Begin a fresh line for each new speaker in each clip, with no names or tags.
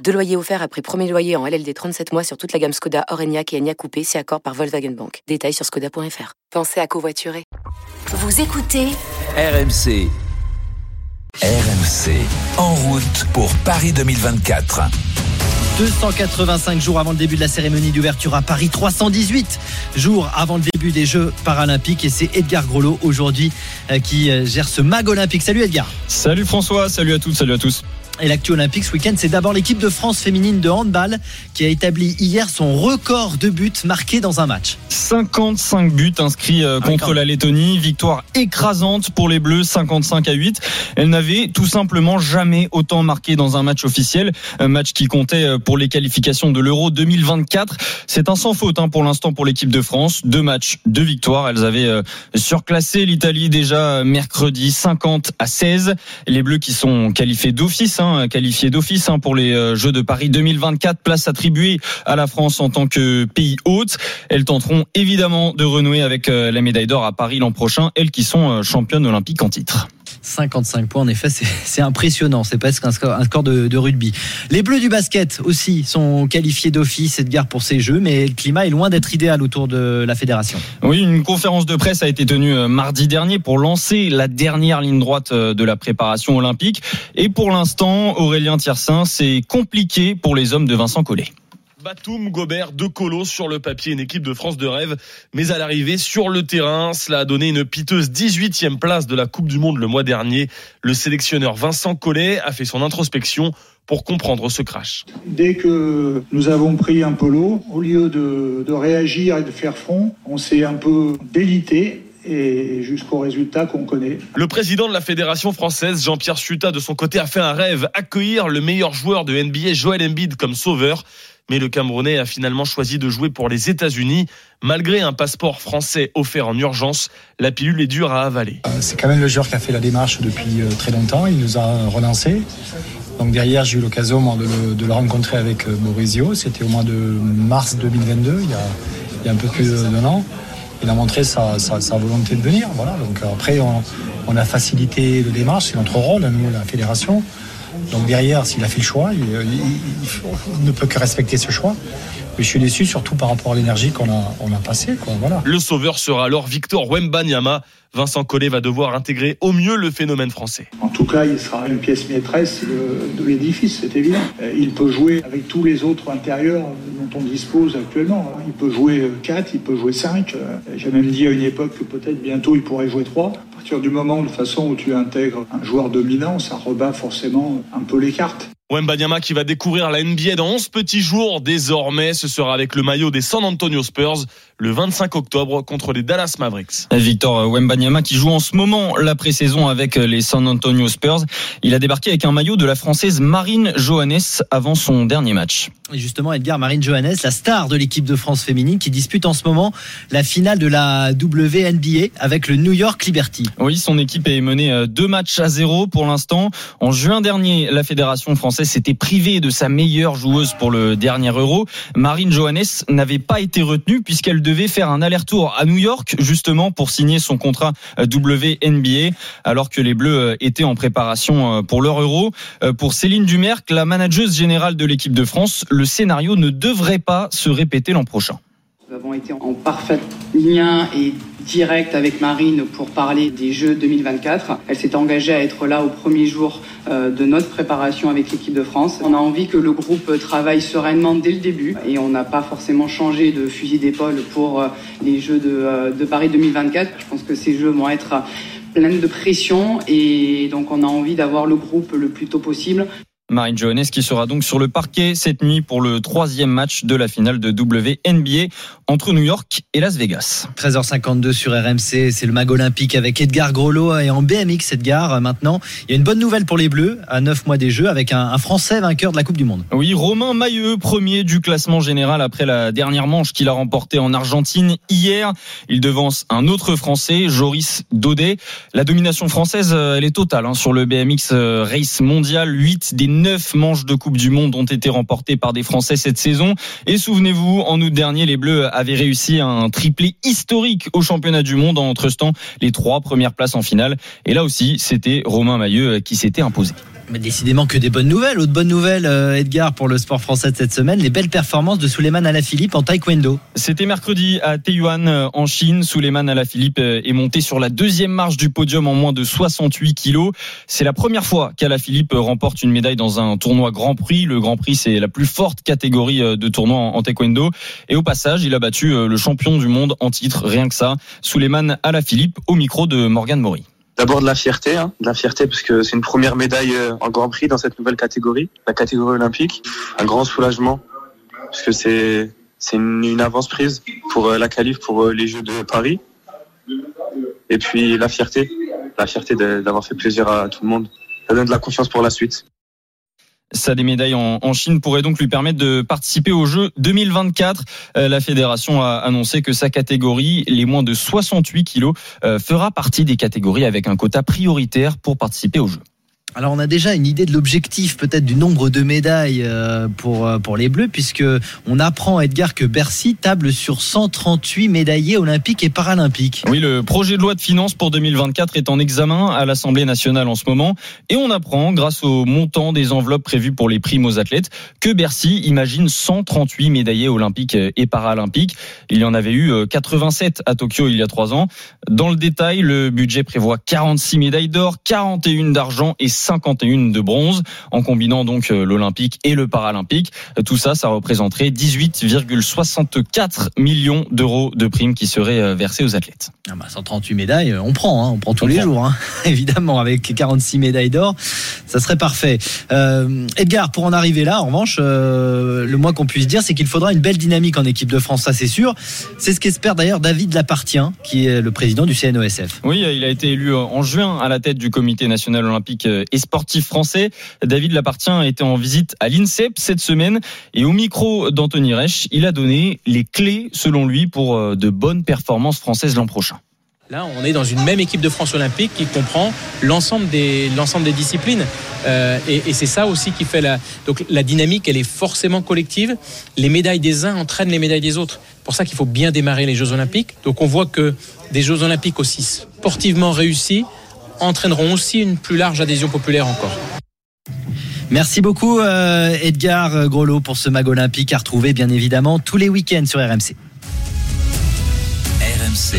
Deux loyers offerts après premier loyer en LLD 37 mois sur toute la gamme Skoda, Orenia et Enya Coupé, c'est accord par Volkswagen Bank. Détails sur skoda.fr. Pensez à covoiturer.
Vous écoutez
RMC. RMC. En route pour Paris 2024.
285 jours avant le début de la cérémonie d'ouverture à Paris, 318 jours avant le début des Jeux paralympiques et c'est Edgar Grolot aujourd'hui euh, qui euh, gère ce mag olympique. Salut Edgar.
Salut François, salut à toutes, salut à tous.
Et l'actu olympique ce week-end, c'est d'abord l'équipe de France féminine de handball qui a établi hier son record de buts marqués dans un match.
55 buts inscrits euh, contre la Lettonie, victoire écrasante pour les Bleus, 55 à 8. Elle n'avait tout simplement jamais autant marqué dans un match officiel, un match qui comptait euh, pour les qualifications de l'Euro 2024. C'est un sans faute hein, pour l'instant pour l'équipe de France. Deux matchs, deux victoires. Elles avaient euh, surclassé l'Italie déjà mercredi 50 à 16. Les Bleus qui sont qualifiés d'office Hein, qualifié d'office hein, pour les euh, Jeux de Paris 2024, place attribuée à la France en tant que pays hôte. Elles tenteront évidemment de renouer avec euh, la médaille d'or à Paris l'an prochain, elles qui sont euh, championnes olympiques en titre.
55 points, en effet, c'est impressionnant. C'est presque un score, un de, rugby. Les Bleus du basket aussi sont qualifiés d'office et de guerre pour ces Jeux, mais le climat est loin d'être idéal autour de la fédération.
Oui, une conférence de presse a été tenue euh, mardi dernier pour lancer la dernière ligne droite euh, de la préparation olympique. Et pour l'instant, Aurélien Tiersin, c'est compliqué pour les hommes de Vincent Collet.
Batum, Gobert, deux colos sur le papier, une équipe de France de rêve. Mais à l'arrivée, sur le terrain, cela a donné une piteuse 18e place de la Coupe du Monde le mois dernier. Le sélectionneur Vincent Collet a fait son introspection pour comprendre ce crash.
Dès que nous avons pris un polo, au lieu de, de réagir et de faire front, on s'est un peu délité et jusqu'au résultat qu'on connaît.
Le président de la fédération française, Jean-Pierre Suta, de son côté, a fait un rêve, accueillir le meilleur joueur de NBA, Joel Embiid, comme sauveur mais le Camerounais a finalement choisi de jouer pour les États-Unis. Malgré un passeport français offert en urgence, la pilule est dure à avaler.
Euh, c'est quand même le joueur qui a fait la démarche depuis euh, très longtemps. Il nous a relancé. Donc derrière, j'ai eu l'occasion de, le rencontrer avec euh, Maurizio. C'était au mois de mars 2022, il y a, un peu plus d'un an. Il a montré sa, volonté de venir. Voilà. Donc après, on, on a facilité le démarche. C'est notre rôle, nous, la fédération. Donc derrière, s'il a fait le choix, il, il, il, ne peut que respecter ce choix. Mais je suis déçu surtout par rapport à l'énergie qu'on a, on a passée. Voilà.
Le sauveur sera alors Victor Wembanyama. Vincent Collet va devoir intégrer au mieux le phénomène français.
En tout cas, il sera une pièce maîtresse de, de l'édifice, c'est évident. Il peut jouer avec tous les autres intérieurs dont on dispose actuellement. Il peut jouer 4, il peut jouer 5. J'ai même dit à une époque que peut-être bientôt il pourrait jouer 3. Partir du moment, de façon où tu intègres un joueur dominant, ça rebat forcément un peu les cartes.
Wembanyama qui va découvrir la NBA dans 11 petits jours. Désormais, ce sera avec le maillot des San Antonio Spurs le 25 octobre contre les Dallas Mavericks.
Victor Wembanyama qui joue en ce moment la pré-saison avec les San Antonio Spurs. Il a débarqué avec un maillot de la française Marine Johannes avant son dernier match.
Et justement, Edgar Marine Johannes, la star de l'équipe de France féminine qui dispute en ce moment la finale de la WNBA avec le New York Liberty.
Oui, son équipe est menée deux matchs à zéro pour l'instant. En juin dernier, la fédération française s'était privée de sa meilleure joueuse pour le dernier Euro. Marine Johannes n'avait pas été retenue puisqu'elle devait faire un aller-retour à New York justement pour signer son contrat WNBA alors que les Bleus étaient en préparation pour leur Euro. Pour Céline Dumerc, la manageuse générale de l'équipe de France, scénario ne devrait pas se répéter l'an prochain.
Nous avons été en parfait lien et direct avec Marine pour parler des Jeux 2024. Elle s'est engagée à être là au premier jour de notre préparation avec l'équipe de France. On a envie que le groupe travaille sereinement dès le début et on n'a pas forcément changé de fusil d'épaule pour les Jeux de, de Paris 2024. Je pense que ces Jeux vont être pleins de pression et donc on a envie d'avoir le groupe le plus tôt possible.
Marine Johannes qui sera donc sur le parquet cette nuit pour le troisième match de la finale de WNBA entre New York et Las Vegas.
13h52 sur RMC, c'est le mag olympique avec Edgar Groslo et en BMX Edgar maintenant. Il y a une bonne nouvelle pour les Bleus à 9 mois des Jeux avec un, un Français vainqueur de la Coupe du Monde.
Oui, Romain Mailleux, premier du classement général après la dernière manche qu'il a remportée en Argentine hier. Il devance un autre Français, Joris Daudet. La domination française, euh, elle est totale hein, sur le BMX euh, Race Mondial. 8 des 9 manches de Coupe du Monde ont été remportées par des Français cette saison. Et souvenez-vous, en août dernier, les Bleus avaient réussi un triplé historique au championnat du monde en trustant les trois premières places en finale. Et là aussi, c'était Romain Mailleux qui s'était imposé.
Mais décidément que des bonnes nouvelles. Autre bonne nouvelle, euh, Edgar, pour le sport français de cette semaine, les belles performances de Souleymane Alaphilippe en taekwondo.
C'était mercredi à Taiyuan euh, en Chine. Souleymane Alaphilippe euh, est monté sur la deuxième marche du podium en moins de 68 kilos. C'est la première fois qu'Alaphilippe remporte une médaille dans un tournoi Grand Prix. Le Grand Prix, c'est la plus forte catégorie de tournoi en taekwondo. Et au passage, il a battu le champion du monde en titre, rien que ça. Souleymane Alaphilippe au micro de Morgan Maury.
D'abord de la fierté, hein, de la fierté parce que c'est une première médaille euh, en Grand Prix dans cette nouvelle catégorie, la catégorie olympique. Un grand soulagement parce que c'est c'est une, avance prise pour euh, la qualif pour euh, les Jeux de Paris. Et puis la fierté, la fierté d'avoir fait plaisir à tout le monde. Ça donne de la confiance pour la suite.
Ça des médailles en, en, Chine pourrait donc lui permettre de participer aux Jeux 2024. Euh, la fédération a annoncé que sa catégorie, les moins de 68 kilos, euh, fera partie des catégories avec un quota prioritaire pour participer aux Jeux.
Alors on a déjà une idée de l'objectif peut-être du nombre de médailles euh, pour pour les Bleus puisque on apprend Edgar que Bercy table sur 138 médaillés olympiques et paralympiques.
Oui, le projet de loi de finances pour 2024 est en examen à l'Assemblée nationale en ce moment et on apprend grâce au montant des enveloppes prévues pour les primes aux athlètes que Bercy imagine 138 médaillés olympiques et paralympiques. Il y en avait eu 87 à Tokyo il y a trois ans. Dans le détail, le budget prévoit 46 médailles d'or, 41 d'argent et 51 de bronze, en combinant donc euh, l'olympique et le paralympique. Tout ça, ça représenterait 18,64 millions d'euros de primes qui seraient euh, versées aux athlètes.
Ah bah 138 médailles, on prend, hein, on prend tous on les prend. jours, hein. évidemment, avec 46 médailles d'or, ça serait parfait. Euh, Edgar, pour en arriver là, en revanche, euh, le moins qu'on puisse dire, c'est qu'il faudra une belle dynamique en équipe de France, ça c'est sûr. C'est ce qu'espère d'ailleurs David Lapartien, qui est le président du CNOSF.
Oui, il a été élu en juin à la tête du Comité national olympique et sportif français. David Lapartien était en visite à l'INSEP cette semaine et au micro d'Anthony Reich, il a donné les clés, selon lui, pour de bonnes performances françaises l'an prochain.
Là, on est dans une même équipe de France olympique qui comprend l'ensemble des, l'ensemble des disciplines. Euh, et, et c'est ça aussi qui fait la. Donc la dynamique, elle est forcément collective. Les médailles des uns entraînent les médailles des autres. C'est pour ça qu'il faut bien démarrer les Jeux olympiques. Donc on voit que des Jeux olympiques aussi sportivement réussis entraîneront aussi une plus large adhésion populaire encore.
Merci beaucoup euh, Edgar Groslo pour ce mag olympique à retrouver bien évidemment tous les week-ends sur RMC.
RMC,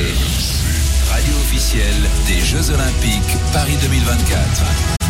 radio officielle des Jeux olympiques Paris 2024.